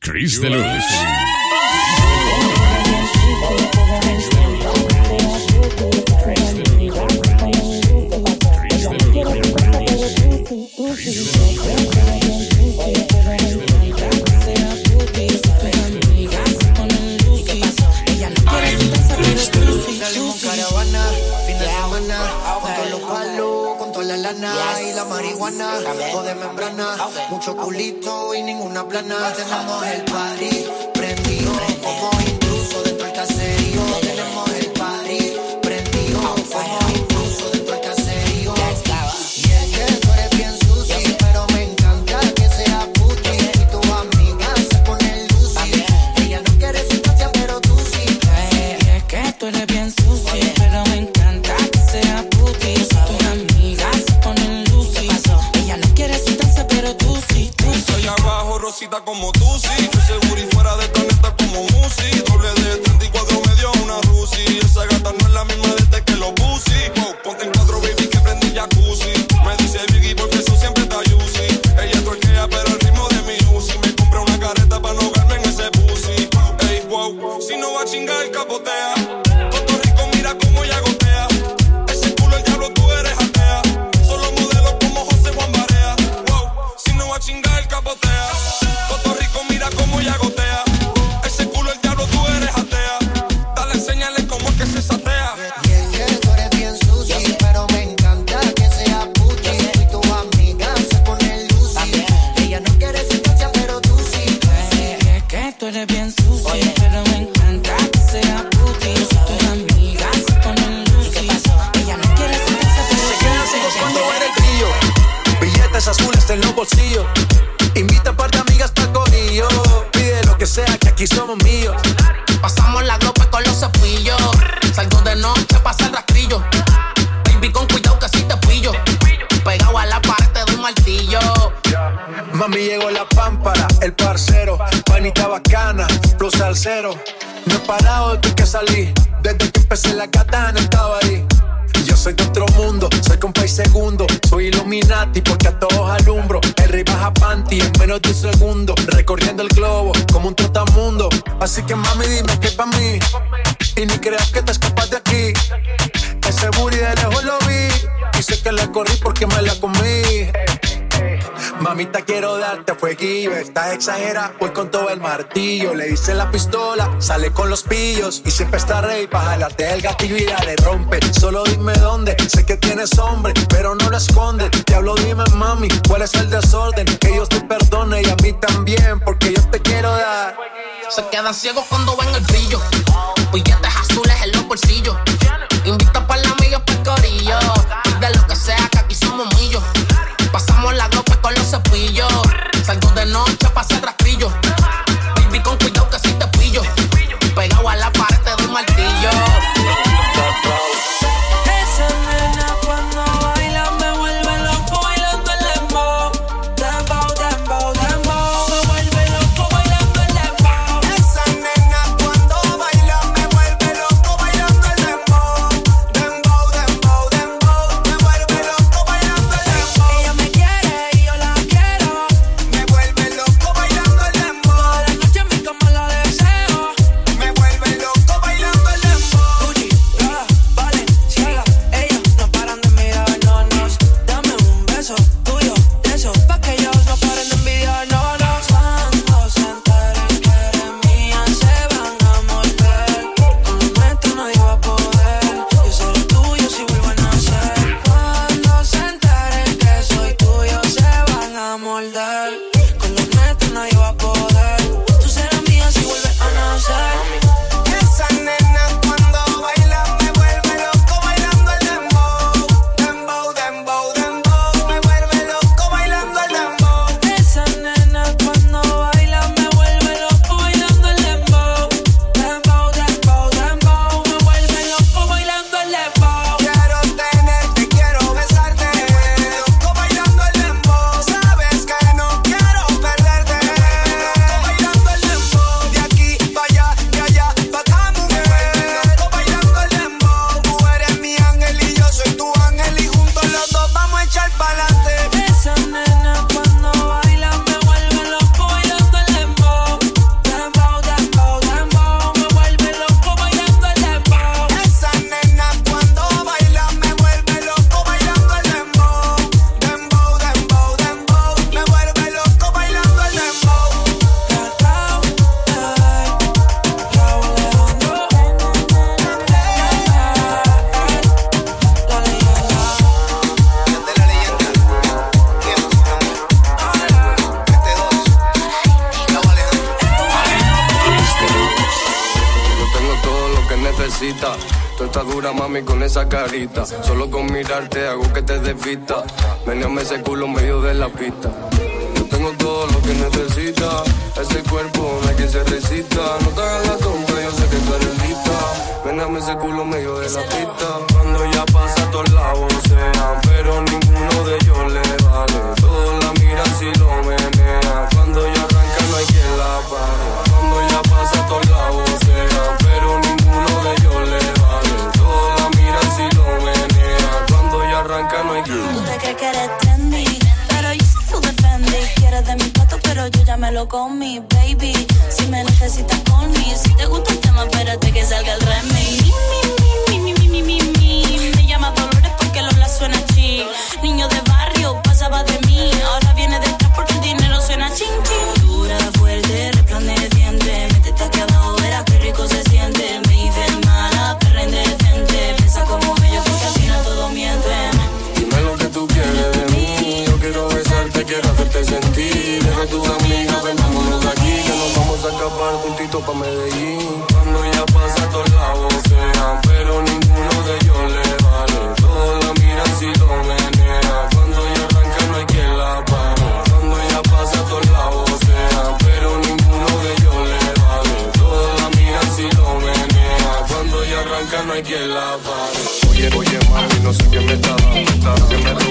Chris Deluxe. Salimos caravana, fin de semana, con todos los palos, y la marihuana, todo de membrana, mucho culito y ninguna plana. Tenemos el party rosita como tú, sí. Estoy seguro y soy con país segundo, soy Illuminati porque a todos alumbro. El rey baja en menos de un segundo, recorriendo el globo como un trotamundo. Así que mami dime que pa' mí, y ni creas que te escapas de aquí. Ese booty de lejos lo vi, y sé que le corrí porque me la comí. Mamita, quiero darte fueguillo. Estás exagera, voy con todo el martillo. Le hice la pistola, sale con los pillos. Y siempre está rey para el gatillo y dale rompe. Solo dime dónde, sé que tienes hombre, pero no lo escondes. Diablo, dime mami, cuál es el desorden. Que Dios te perdone y a mí también, porque yo te quiero dar. Se quedan ciegos cuando ven el brillo. Billetes azules en los bolsillos. Invita para la amiga pescorillo. De lo que sea, que aquí somos millos. Con los cepillos. Salgo de noche, dura, mami, con esa carita. Solo con mirarte hago que te desvista. Meneame ese culo medio de la pista. Yo tengo todo lo que necesitas. Ese cuerpo no hay quien se resista. No te hagas la tonta, yo sé que tú eres lista. Meneame ese culo medio de la pista. Cuando ya pasa todos lados sean, pero ninguno de ellos le vale. Todos la miran si lo menea. Cuando ya arranca no hay quien la pare. Cuando ya pasa todos lados sean, yo ya me lo comí, baby. Si me necesitas con mí, si te gusta el tema, espérate que salga el remix. Mi, mi, mi, mi, mi, mi, mi. Me llama Dolores porque Lola suena chi. Niño de barrio, pasaba de mí. Ahora viene detrás porque el dinero suena ching, ching. Dura, fuerte, resplandeciente. Métete aquí abajo, verás qué rico se siente. Me hice mala, perra indecente. Piensa como ellos porque al final todo miente. Dime lo que tú quieres de mí. Yo quiero besarte, quiero hacerte sentir. A tus amigas, ven, vámonos de aquí. Que nos vamos a escapar juntitos pa' Medellín. Cuando ya pasa todos lados sean, pero ninguno de ellos le vale. Todos la miran si lo menea. Cuando ya arranca no hay quien la pare. Cuando ya pasa todos lados sean, pero ninguno de ellos le vale. Todos la miran si lo menea. Cuando ya arranca no hay quien la pare. Oye, oye, mami, no sé qué me está dando. Que me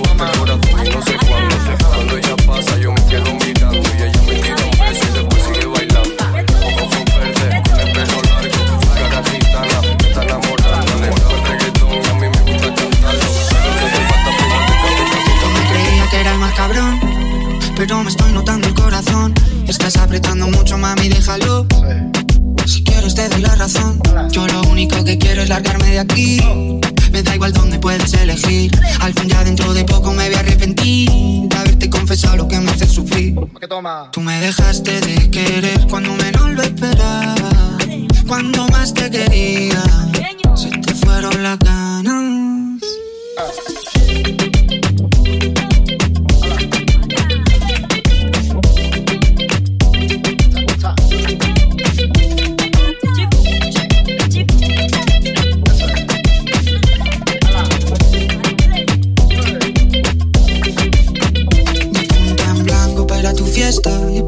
mami, déjalo. Si quieres te doy la razón. Yo lo único que quiero es largarme de aquí. Me da igual dónde puedes elegir. Al fin ya dentro de poco me voy a arrepentir de haberte confesado lo que me hace sufrir. Tú me dejaste de querer cuando menos lo esperaba. Cuando más te quería, se te fueron las ganas.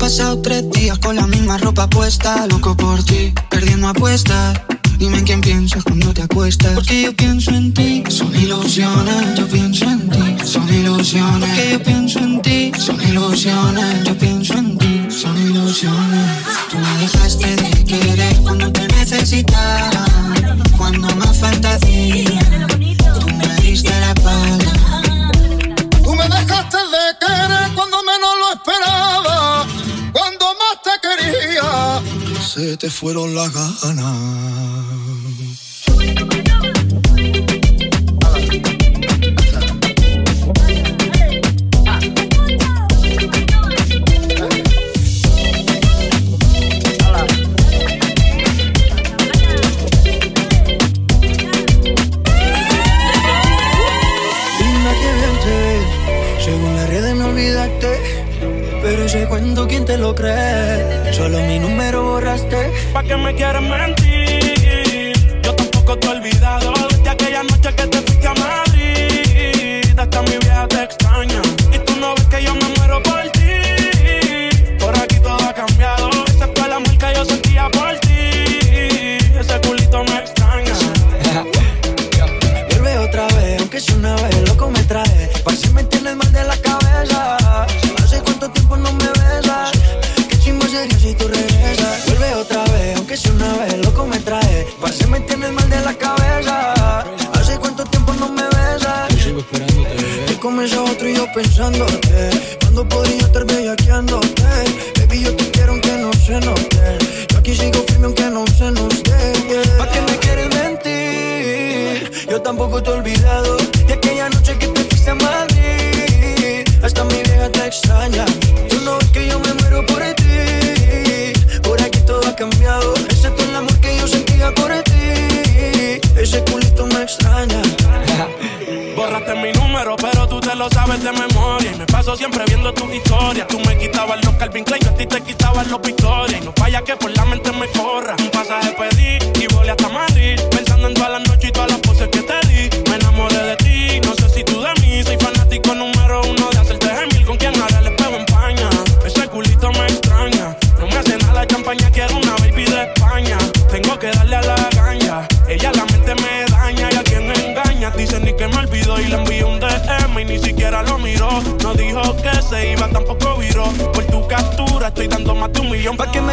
Pasado tres días con la misma ropa puesta. Loco por ti, perdiendo apuestas. Dime en quién piensas cuando te acuestas. Porque yo pienso en ti, son ilusiones. Yo pienso en ti, son ilusiones. Porque yo pienso en ti, son ilusiones. Yo pienso en ti, son ilusiones. Tú me dejaste de querer cuando te necesitaba. Cuando más falta hacía, tú me diste la espalda. Tú me dejaste de querer cuando menos lo esperaba. Se te fueron las ganas. Linda que bien te ves. Según las redes me olvidaste. Pero ese cuento, ¿quién te lo cree? Solo mi número borraste. ¿Pa' qué me quieres mentir? Yo tampoco te he olvidado desde aquella noche que te yo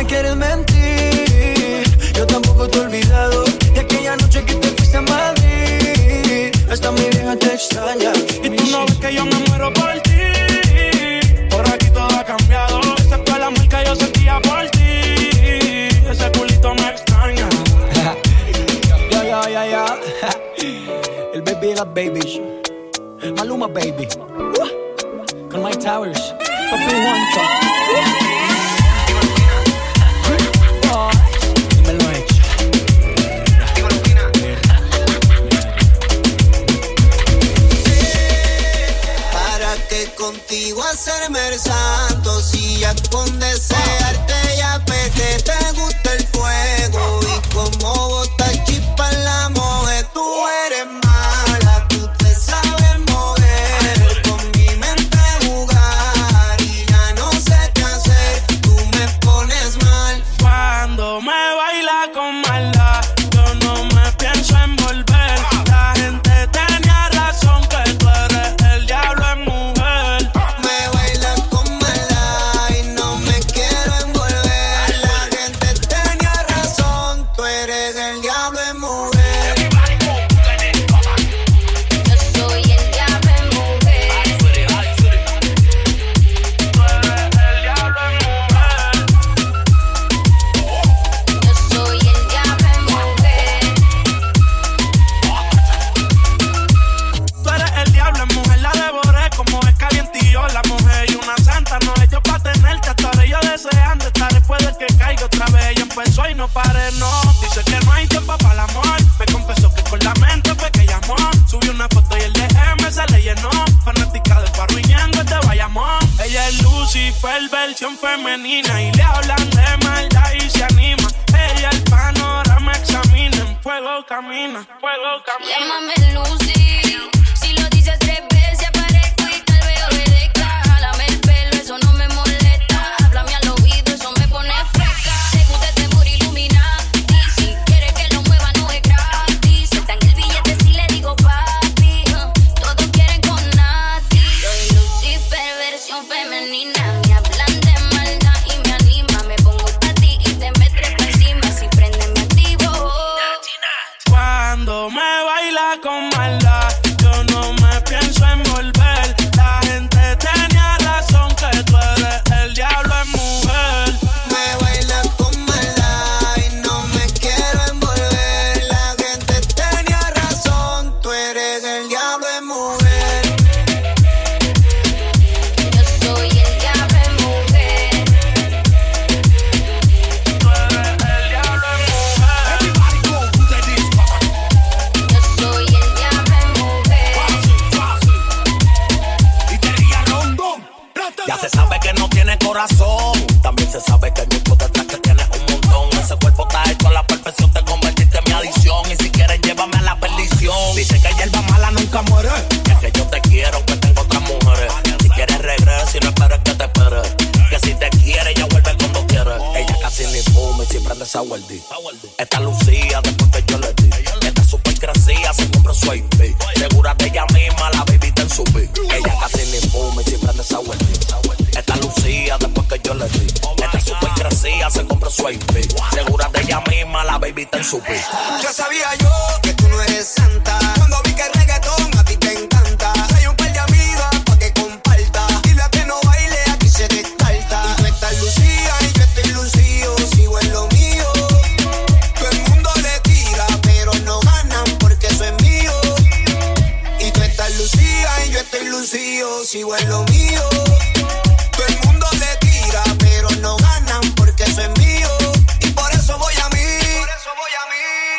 quieres mentir. Yo tampoco te he olvidado de aquella noche que te fuiste a Madrid. Hasta mi vieja te extraña. Y tú no ves que yo me muero por ti. Por aquí todo ha cambiado. Excepto el amor que yo sentía por ti. Ese culito me extraña. Ya, ya, ya, ya. El baby y las babies. Maluma, baby. Con my towers. Papi, one besar.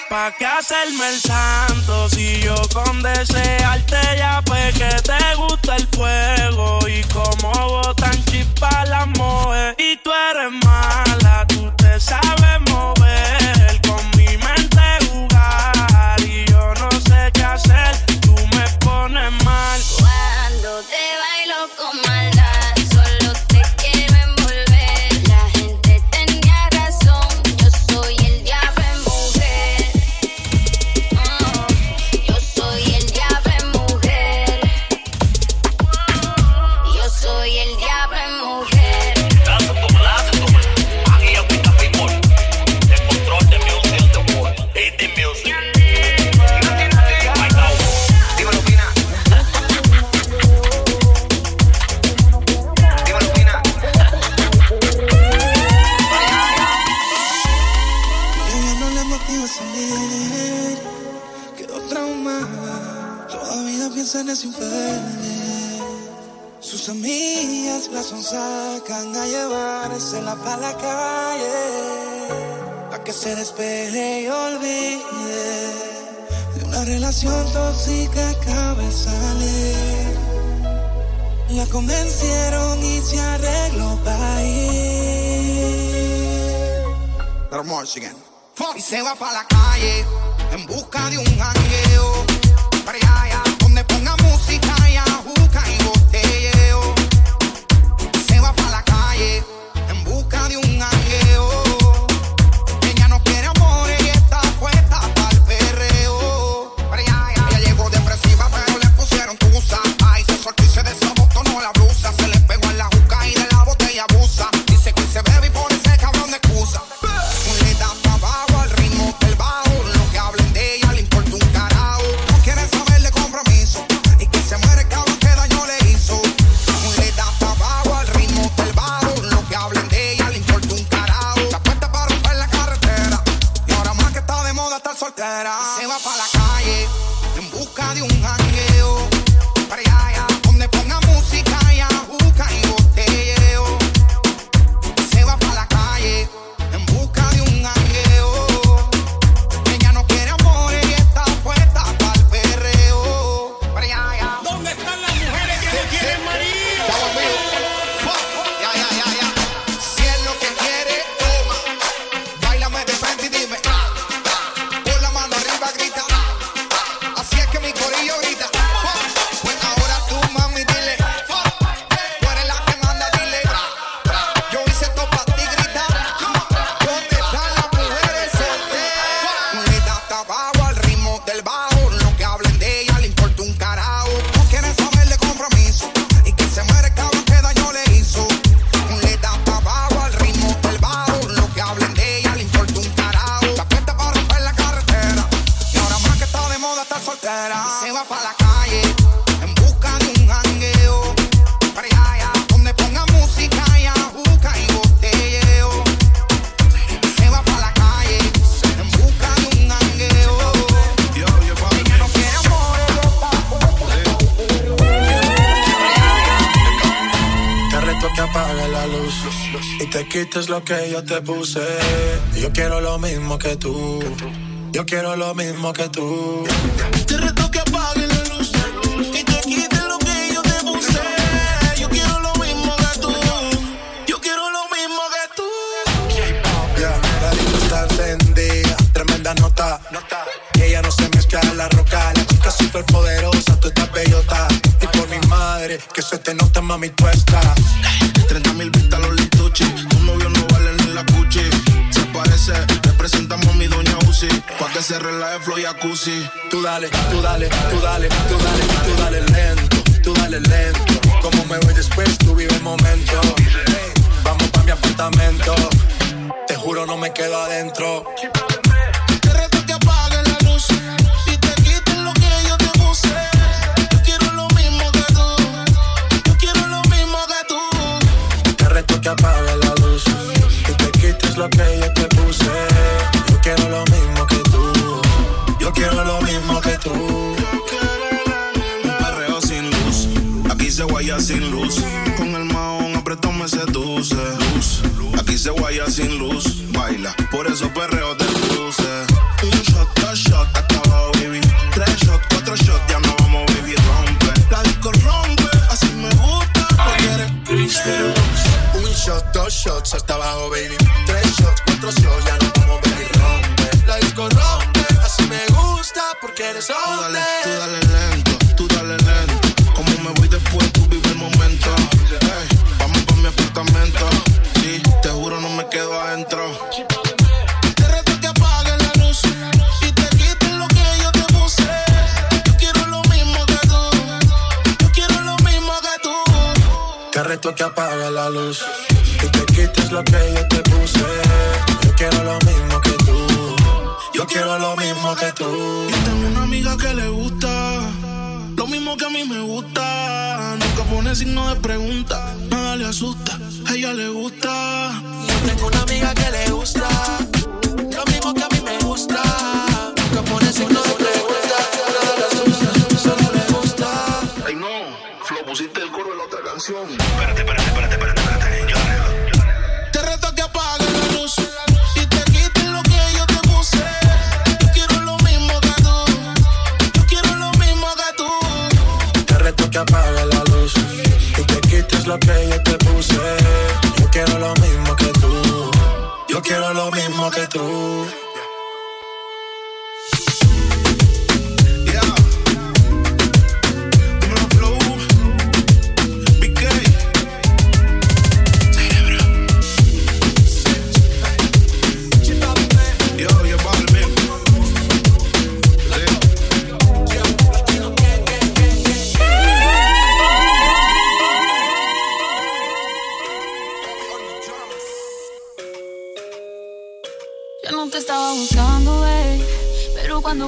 ¿Para qué hacerme el santo si yo con desearte ya pues que te gusta el fuego. Y como botan chispas las moe. Y tú eres mala, tú te sabes despeje y olvide de una relación tóxica acaba de salir. La convencieron y se arregló para ir. Y se va para la calle en busca de un jangueo. yo te puse. Yo quiero lo mismo que tú. Yo quiero lo mismo que tú. Te reto que apagues la luz. Que te quite lo que yo te puse. Yo quiero lo mismo que tú. Yo quiero lo mismo que tú. Yeah, la luz está encendida. Tremenda nota. Y ella no se mezcla la roca. La chica super poderosa. Tú estás bellota. Y por mi madre, que se te nota, mami, tú estás jacuzzi. Tú dale, tú dale, tú dale, Yo quiero lo mismo que tú. Yo tengo una amiga que le gusta lo mismo que a mí me gusta. Nunca pone signo de pregunta, nada le asusta, a ella le gusta. Yo tengo una amiga que le gusta lo mismo que a mí me gusta. Nunca pone signo de pregunta, nada le asusta, solo le gusta. Ay no, Flo, pusiste el coro de la otra canción. Espérate, espérate, espérate. espérate.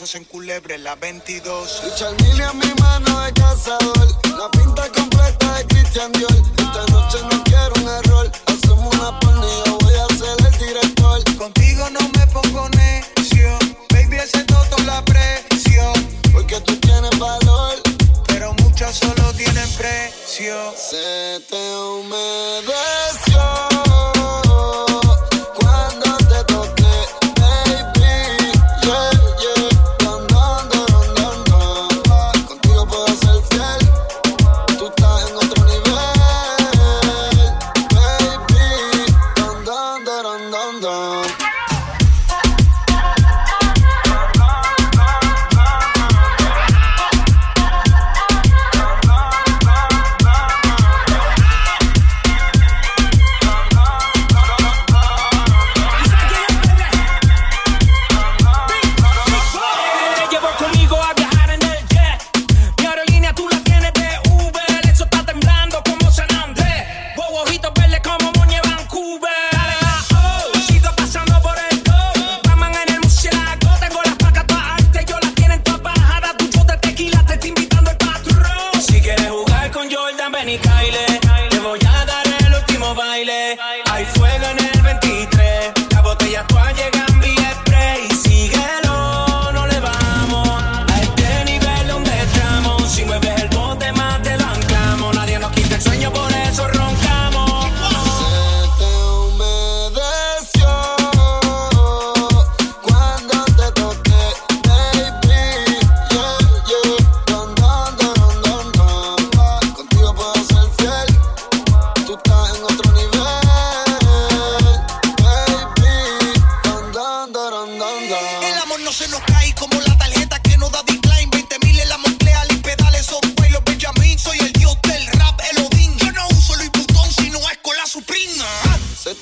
hacen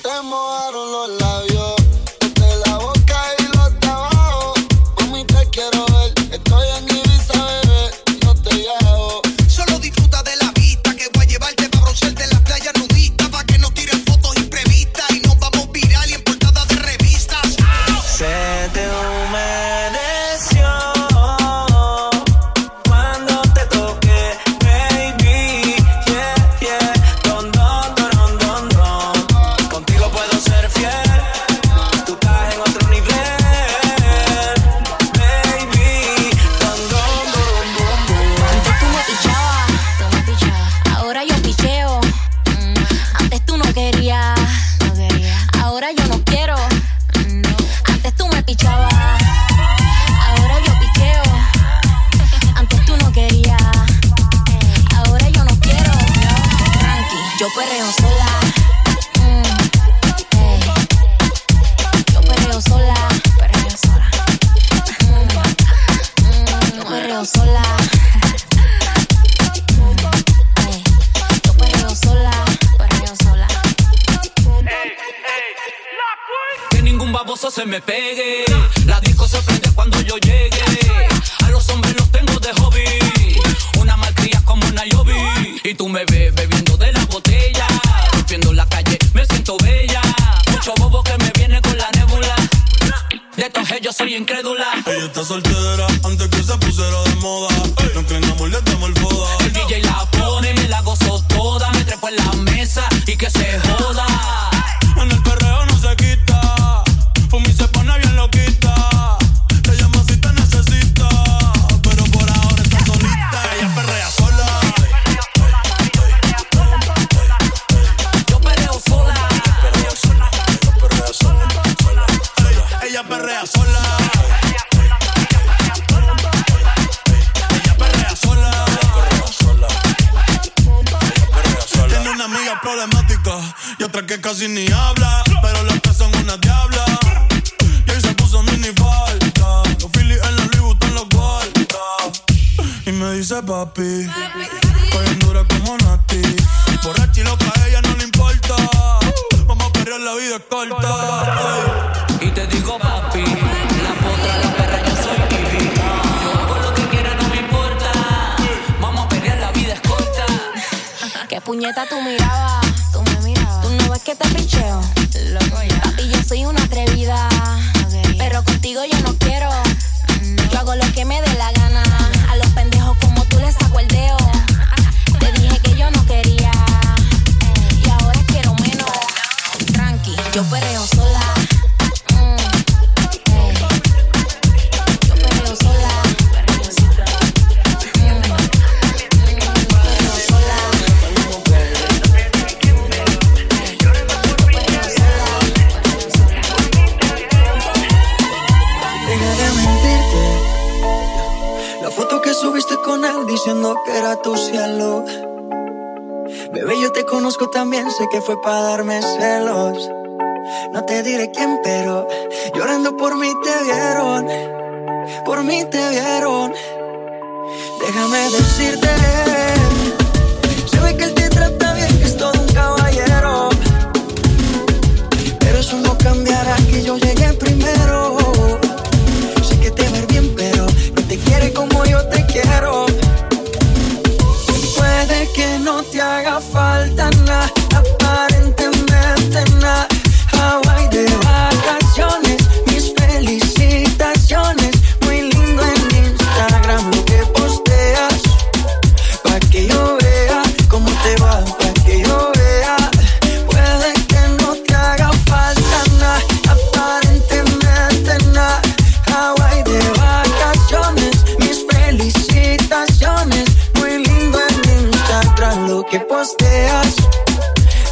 te mojaron los labios. me bebiendo de la botella. Rompiendo la calle, me siento bella. Mucho bobo que me viene con la nebula. De todos ellos soy incrédula. Ella está soltera antes que se pusiera de moda. casi ni habla, pero las tres son una diabla. Y él se puso mini falta. Los Phillies en los Louis Vuitton los guarda. Y me dice papi, estoy dura como Nati. Borracha y loca, a ella no le importa. Vamos a perrear, la vida corta. Y te digo papi, la potra, la perra, yo soy Kiwi. Yo hago lo que quiera, no me importa. Vamos a perrear, la vida es corta. Qué puñeta tu mirada picheo. Yo soy una fue para darme posteas.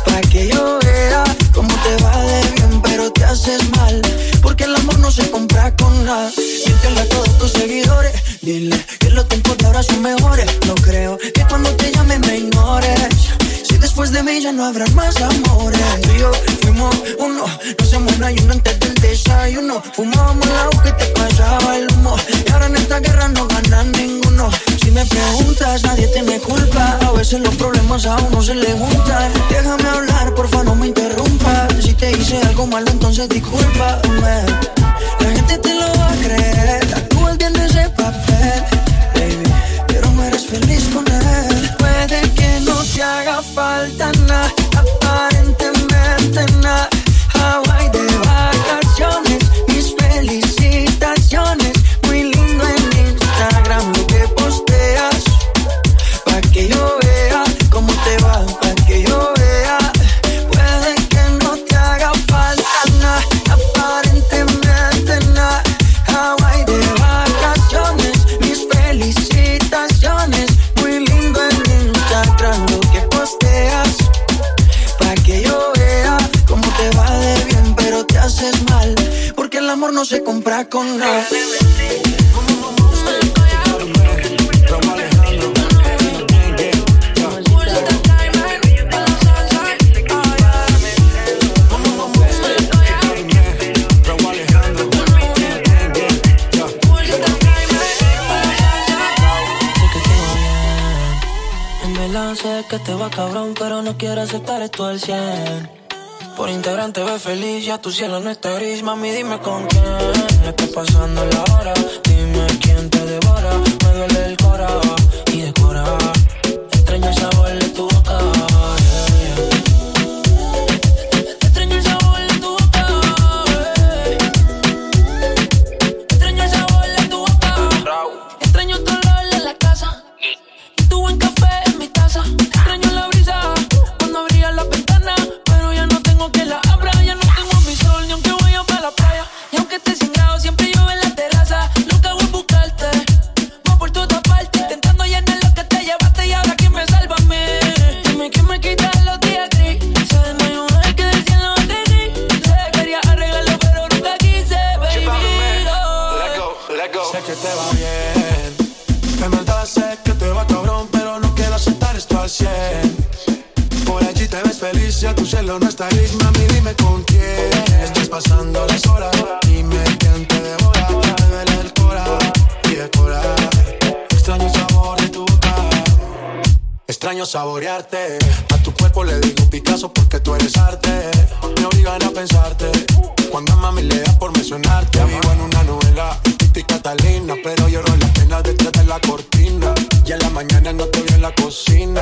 Para que yo vea cómo te va de bien, pero te haces mal. Porque el amor no se compra con nada. Siéntela a todos tus seguidores. Dile que los tiempos de ahora son mejores. No creo que cuando te llame me ignores. Si después de mí ya no habrá más amores. Tú y yo fuimos uno, no hacemos un ayuno antes del desayuno. Fumábamos el agua que te pasaba el humo. Y ahora en esta guerra no gana ninguno. Si me preguntas, nadie tiene culpa. A veces los problemas a uno se le juntan. Déjame hablar, porfa, no me interrumpas. Si te hice algo malo, entonces discúlpame. La gente te lo va a creer. Actúas bien ese papel, baby. Pero no eres feliz con él. Puede que no te haga falta nada, aparentemente nada no se compra con nada. Sé que te va cabrón, pero no quiero aceptar esto al 100 por Instagram te ves feliz, ya tu cielo no está gris. Mami, dime con quién estás pasando la hora. lo no está gris, mami, dime con quién. Estás pasando las horas, dime quién te devora Me duele el cora y decora Extraño sabor de tu boca. Extraño saborearte. A tu cuerpo le digo Picasso porque tú eres arte. Me obligan a pensarte. Cuando a mami leas por mencionarte Vivo en una novela y Catalina Pero lloro las penas detrás de la cortina. Y en la mañana no estoy en la cocina.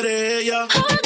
querer. Yeah.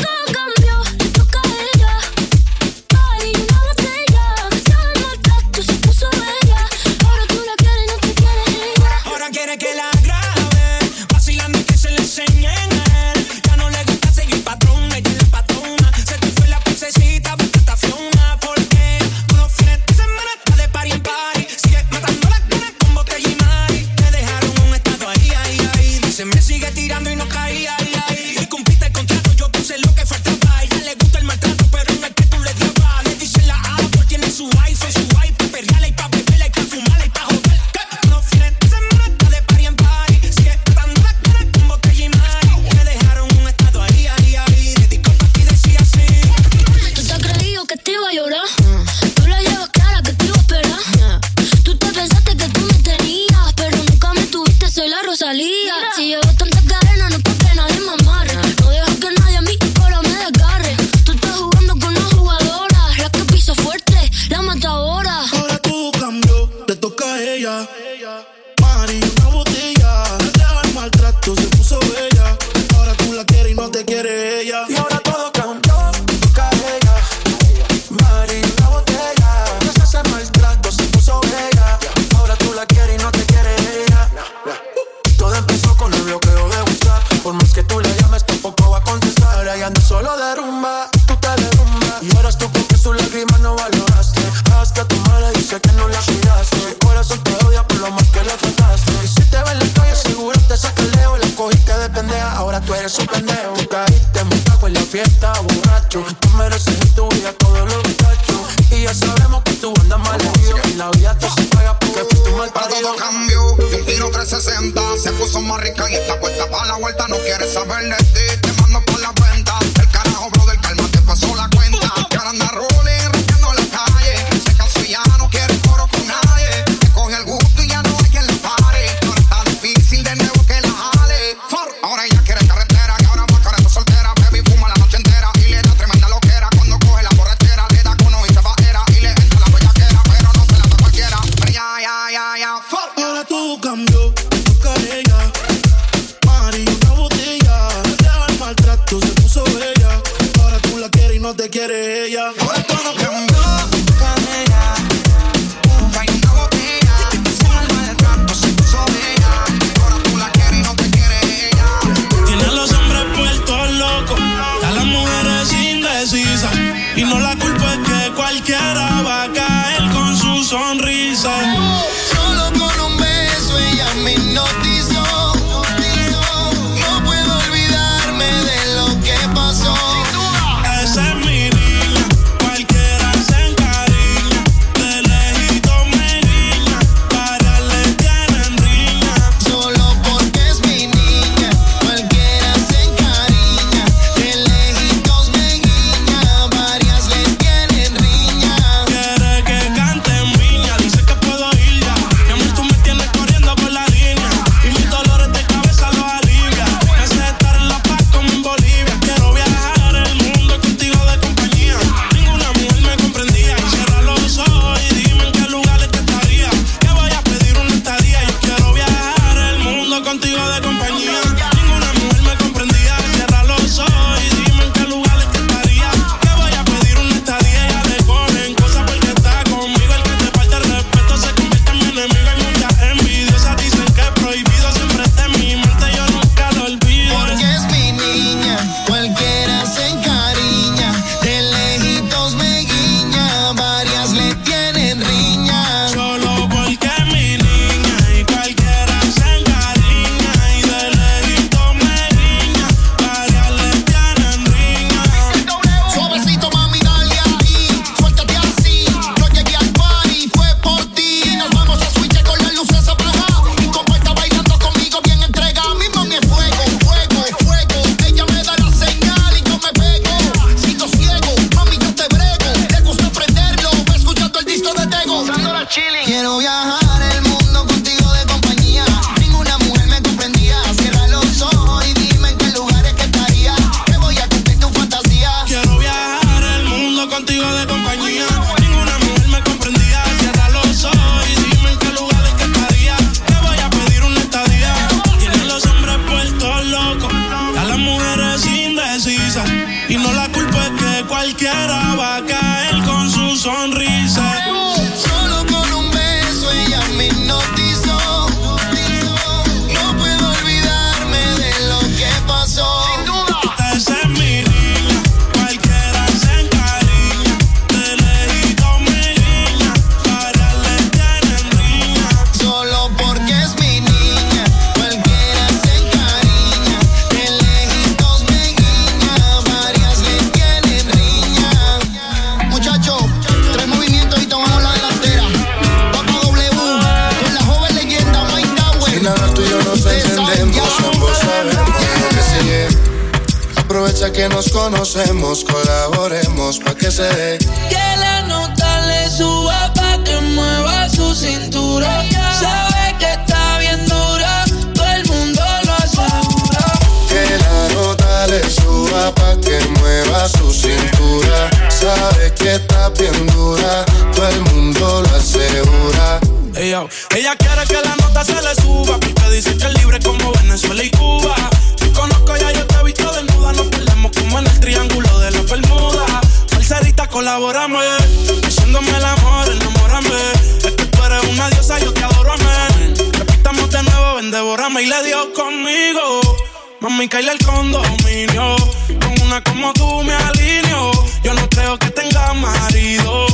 Va a caer con su sonrisa. conocemos, colaboremos pa' que se dé. Que la nota le suba pa' que mueva su cintura. Sabe que está bien dura, todo el mundo lo asegura. Que la nota le suba pa' que mueva su cintura. Sabe que está bien dura, todo el mundo lo asegura. Ella, ella quiere que la nota se le suba porque dice que es libre como Venezuela y Colaborame Haciéndome el amor, enamórame Es que tú eres una diosa, yo te adoro, amén. Repitamos de nuevo, ven, devórame. Y le dio conmigo Mami, caíle el condominio. Con una como tú me alineo. Yo no creo que tenga marido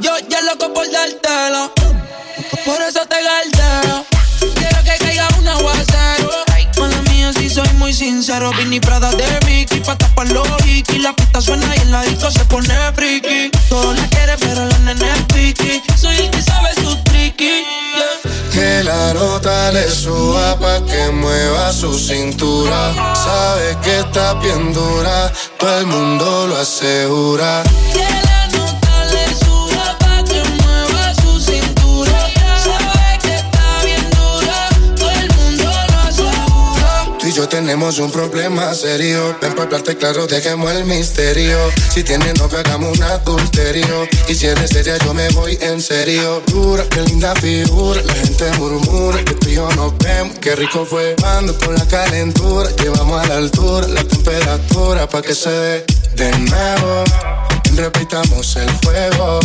Yo ya loco por dártelo. Por eso te galdeo. Quiero que caiga un aguacero. Mala mía, si soy muy sincero. Vini Prada de Mickey, pa' tapar los hikis. La pista suena y el ladito se pone friki. Todos la quieren, pero la nene es piqui. Soy el que sabe su tricky. yeah. Que la nota le suba pa' que mueva su cintura. Sabe que está bien dura, todo el mundo lo asegura. Yo tenemos un problema serio. Ven para hablarte claro, dejemos el misterio. Si tienes novio, hagamos un adulterio. Y si eres seria, yo me voy en serio. Dura, qué linda figura. La gente murmura que tú y yo nos vemos. Qué rico fue. Ando con la calentura. Llevamos a la altura la temperatura pa' que se dé de nuevo. Repitamos el fuego.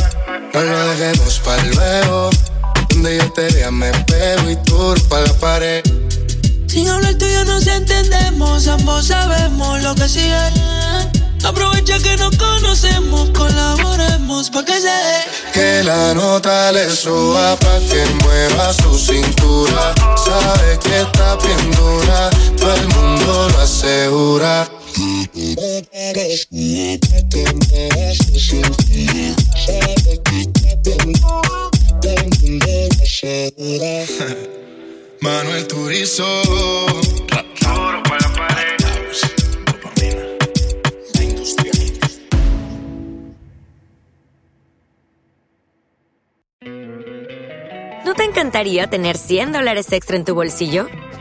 No lo dejemos para luego. Donde yo te vea, me pego y tú pa' la pared. Sin hablar tú y yo nos entendemos, ambos sabemos lo que sigue. Aprovecha que nos conocemos, colaboremos pa' que se dé. Que la nota le suba pa' que mueva su cintura. Sabe que está bien dura, todo el mundo lo asegura. Manuel Turizo. ¿No te encantaría tener 100 dólares extra en tu bolsillo?